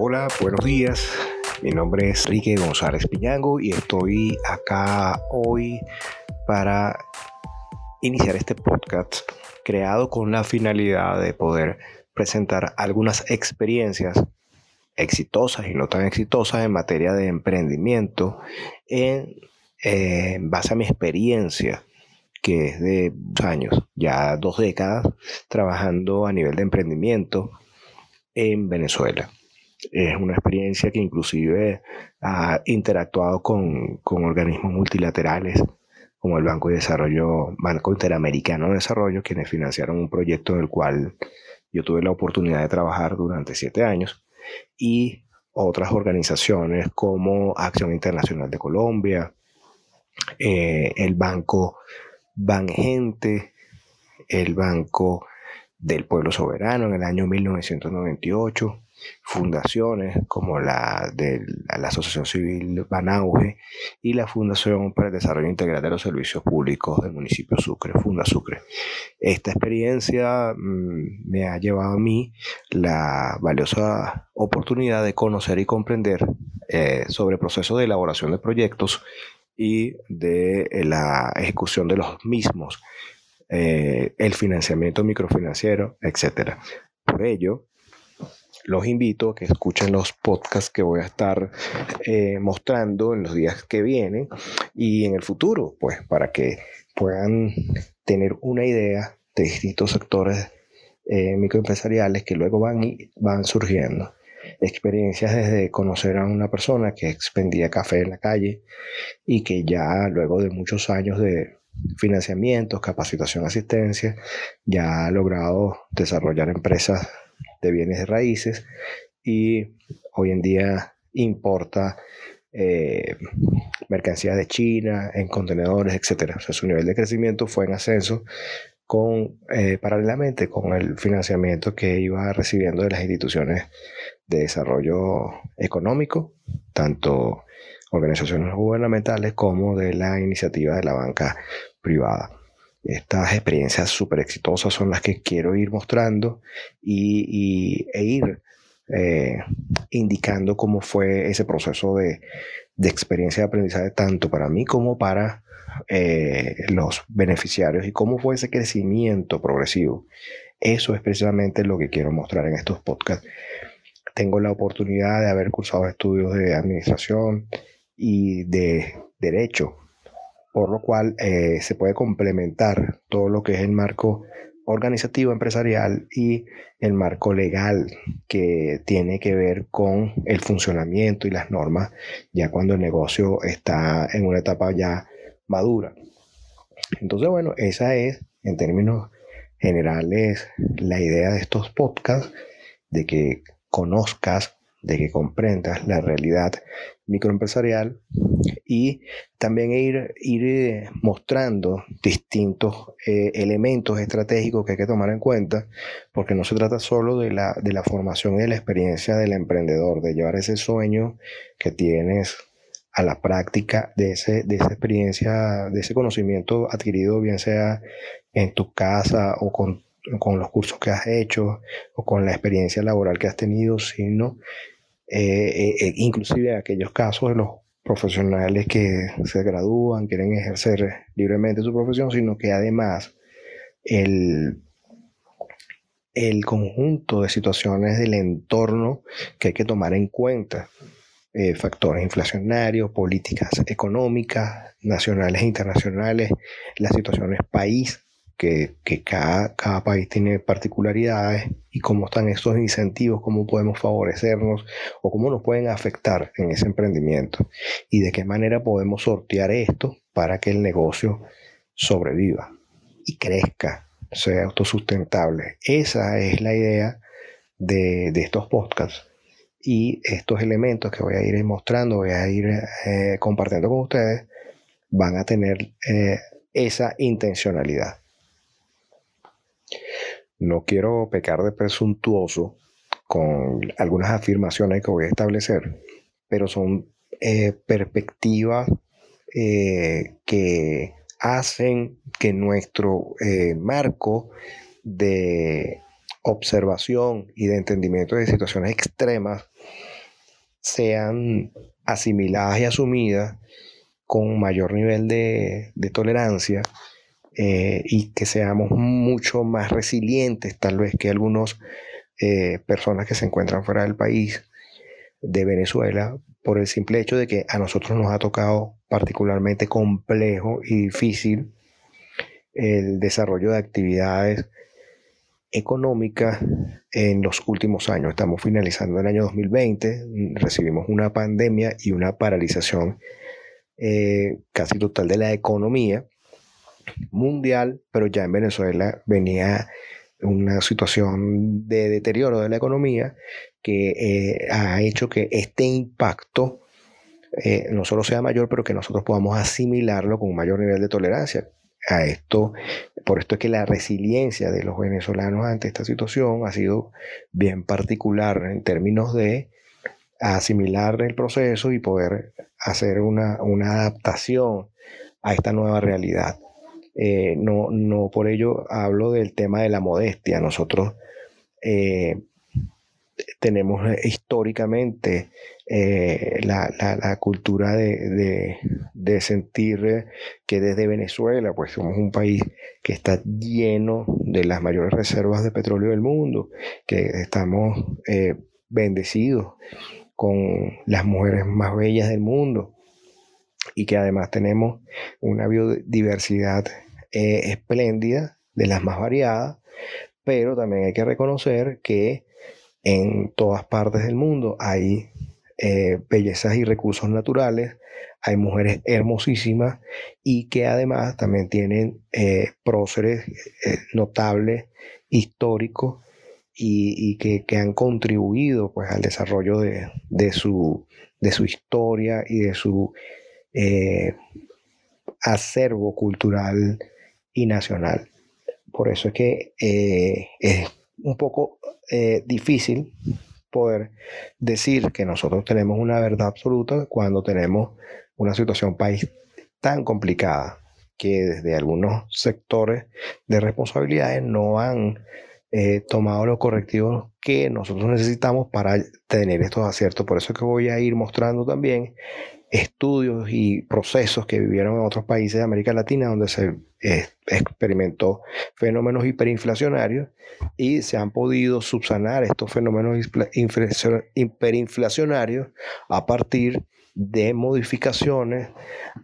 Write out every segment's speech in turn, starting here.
Hola, buenos días. Mi nombre es Enrique González Piñango y estoy acá hoy para iniciar este podcast creado con la finalidad de poder presentar algunas experiencias exitosas y no tan exitosas en materia de emprendimiento en, eh, base a mi experiencia que es de años, ya dos décadas, trabajando a nivel de emprendimiento en Venezuela. Es una experiencia que inclusive ha interactuado con, con organismos multilaterales como el Banco de Desarrollo, Banco Interamericano de Desarrollo, quienes financiaron un proyecto en el cual yo tuve la oportunidad de trabajar durante siete años, y otras organizaciones como Acción Internacional de Colombia, eh, el Banco Bangente, el Banco del Pueblo Soberano en el año 1998, fundaciones como la de la Asociación Civil Banauge y la Fundación para el Desarrollo Integral de los Servicios Públicos del municipio Sucre, Funda Sucre. Esta experiencia mm, me ha llevado a mí la valiosa oportunidad de conocer y comprender eh, sobre el proceso de elaboración de proyectos y de eh, la ejecución de los mismos, eh, el financiamiento microfinanciero, etc. Por ello, los invito a que escuchen los podcasts que voy a estar eh, mostrando en los días que vienen y en el futuro, pues para que puedan tener una idea de distintos sectores microempresariales que luego van, y van surgiendo. Experiencias desde conocer a una persona que expendía café en la calle y que ya luego de muchos años de financiamientos, capacitación, asistencia, ya ha logrado desarrollar empresas de bienes raíces y hoy en día importa eh, mercancías de China en contenedores, etc. O sea, su nivel de crecimiento fue en ascenso con, eh, paralelamente con el financiamiento que iba recibiendo de las instituciones de desarrollo económico, tanto organizaciones gubernamentales como de la iniciativa de la banca privada. Estas experiencias súper exitosas son las que quiero ir mostrando y, e ir eh, indicando cómo fue ese proceso de, de experiencia de aprendizaje tanto para mí como para eh, los beneficiarios y cómo fue ese crecimiento progresivo. Eso es precisamente lo que quiero mostrar en estos podcasts. Tengo la oportunidad de haber cursado estudios de administración y de derecho, por lo cual eh, se puede complementar todo lo que es el marco organizativo empresarial y el marco legal que tiene que ver con el funcionamiento y las normas ya cuando el negocio está en una etapa ya madura. Entonces, bueno, esa es, en términos generales, la idea de estos podcasts, de que conozcas, de que comprendas la realidad microempresarial y también ir, ir eh, mostrando distintos eh, elementos estratégicos que hay que tomar en cuenta, porque no se trata solo de la, de la formación y de la experiencia del emprendedor, de llevar ese sueño que tienes a la práctica de, ese, de esa experiencia, de ese conocimiento adquirido, bien sea en tu casa o con, los cursos que has hecho o con la experiencia laboral que has tenido, sino eh, eh, eh, inclusive aquellos casos de los profesionales que se gradúan, quieren ejercer libremente su profesión, sino que además el, el conjunto de situaciones del entorno que hay que tomar en cuenta eh, factores inflacionarios, políticas económicas, nacionales e internacionales, las situaciones país, que, cada, cada, país tiene particularidades y cómo están estos incentivos, cómo podemos favorecernos o cómo nos pueden afectar en ese emprendimiento y de qué manera podemos sortear esto para que el negocio sobreviva y crezca, sea autosustentable. Esa es la idea de, de estos podcasts y estos elementos que voy a ir mostrando, voy a ir eh, compartiendo con ustedes, van a tener eh, esa intencionalidad. No quiero pecar de presuntuoso con algunas afirmaciones que voy a establecer, pero son eh, perspectivas que hacen que nuestro marco de observación y de entendimiento de situaciones extremas sean asimiladas y asumidas con mayor nivel de, tolerancia eh, y que seamos mucho más resilientes tal vez que algunas eh, personas que se encuentran fuera del país de Venezuela por el simple hecho de que a nosotros nos ha tocado particularmente complejo y difícil el desarrollo de actividades económicas en los últimos años. Estamos finalizando el año 2020, recibimos una pandemia y una paralización eh, casi total de la economía mundial, pero ya en Venezuela venía una situación de deterioro de la economía que eh, ha hecho que este impacto eh, no solo sea mayor, pero que nosotros podamos asimilarlo con un mayor nivel de tolerancia a esto. Por esto es que la resiliencia de los venezolanos ante esta situación ha sido bien particular en términos de asimilar el proceso y poder hacer una, adaptación a esta nueva realidad. Eh, no, no por ello hablo del tema de la modestia. Nosotros eh, tenemos históricamente eh, la, cultura de, sentir que desde Venezuela, pues somos un país que está lleno de las mayores reservas de petróleo del mundo, que estamos bendecidos con las mujeres más bellas del mundo y que además tenemos una biodiversidad eh, espléndida, de las más variadas, pero también hay que reconocer que en todas partes del mundo hay eh, bellezas y recursos naturales, hay mujeres hermosísimas y que además también tienen eh, próceres notables, históricos, y, que, han contribuido pues, al desarrollo de, su, de su historia y de su acervo cultural y nacional. Por eso es que eh, es un poco eh, difícil poder decir que nosotros tenemos una verdad absoluta cuando tenemos una situación país tan complicada que desde algunos sectores de responsabilidades no han eh, tomado los correctivos que nosotros necesitamos para tener estos aciertos. Por eso es que voy a ir mostrando también estudios y procesos que vivieron en otros países de América Latina donde se eh, experimentó fenómenos hiperinflacionarios y se han podido subsanar estos fenómenos hiperinflacionarios a partir de modificaciones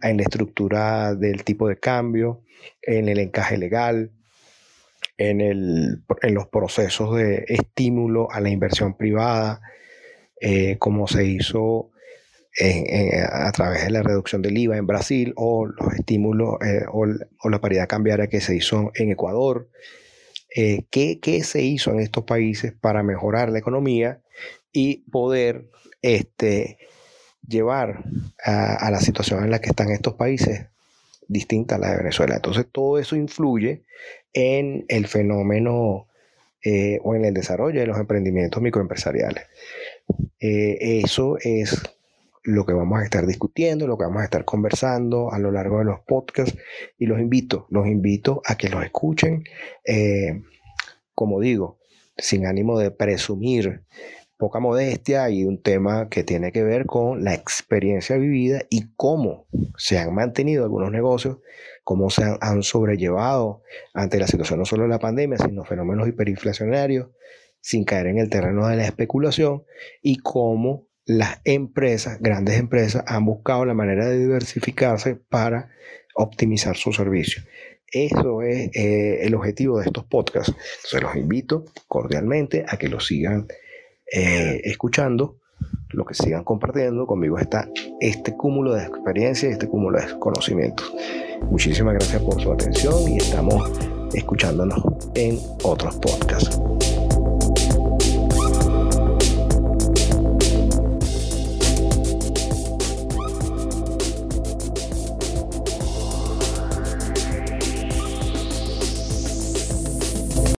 en la estructura del tipo de cambio, en el encaje legal, en, el, en los procesos de estímulo a la inversión privada, eh, como se hizo a través de la reducción del IVA en Brasil o los estímulos eh, o, la paridad cambiaria que se hizo en Ecuador. Eh, ¿qué, ¿qué, se hizo en estos países para mejorar la economía y poder este, llevar a, a, la situación en la que están estos países distinta a la de Venezuela. Entonces todo eso influye en el fenómeno eh, o en el desarrollo de los emprendimientos microempresariales. Eh, eso es lo que vamos a estar discutiendo, lo que vamos a estar conversando a lo largo de los podcasts y los invito, los invito a que los escuchen, eh, como digo, sin ánimo de presumir poca modestia y un tema que tiene que ver con la experiencia vivida y cómo se han mantenido algunos negocios, cómo se han, sobrellevado ante la situación no solo de la pandemia, sino fenómenos hiperinflacionarios, sin caer en el terreno de la especulación y cómo las empresas, grandes empresas, han buscado la manera de diversificarse para optimizar su servicio. Eso es eh, el objetivo de estos podcasts. Se los invito cordialmente a que los sigan eh, escuchando, lo que sigan compartiendo. Conmigo está este cúmulo de experiencia y este cúmulo de conocimientos. Muchísimas gracias por su atención y estamos escuchándonos en otros podcasts.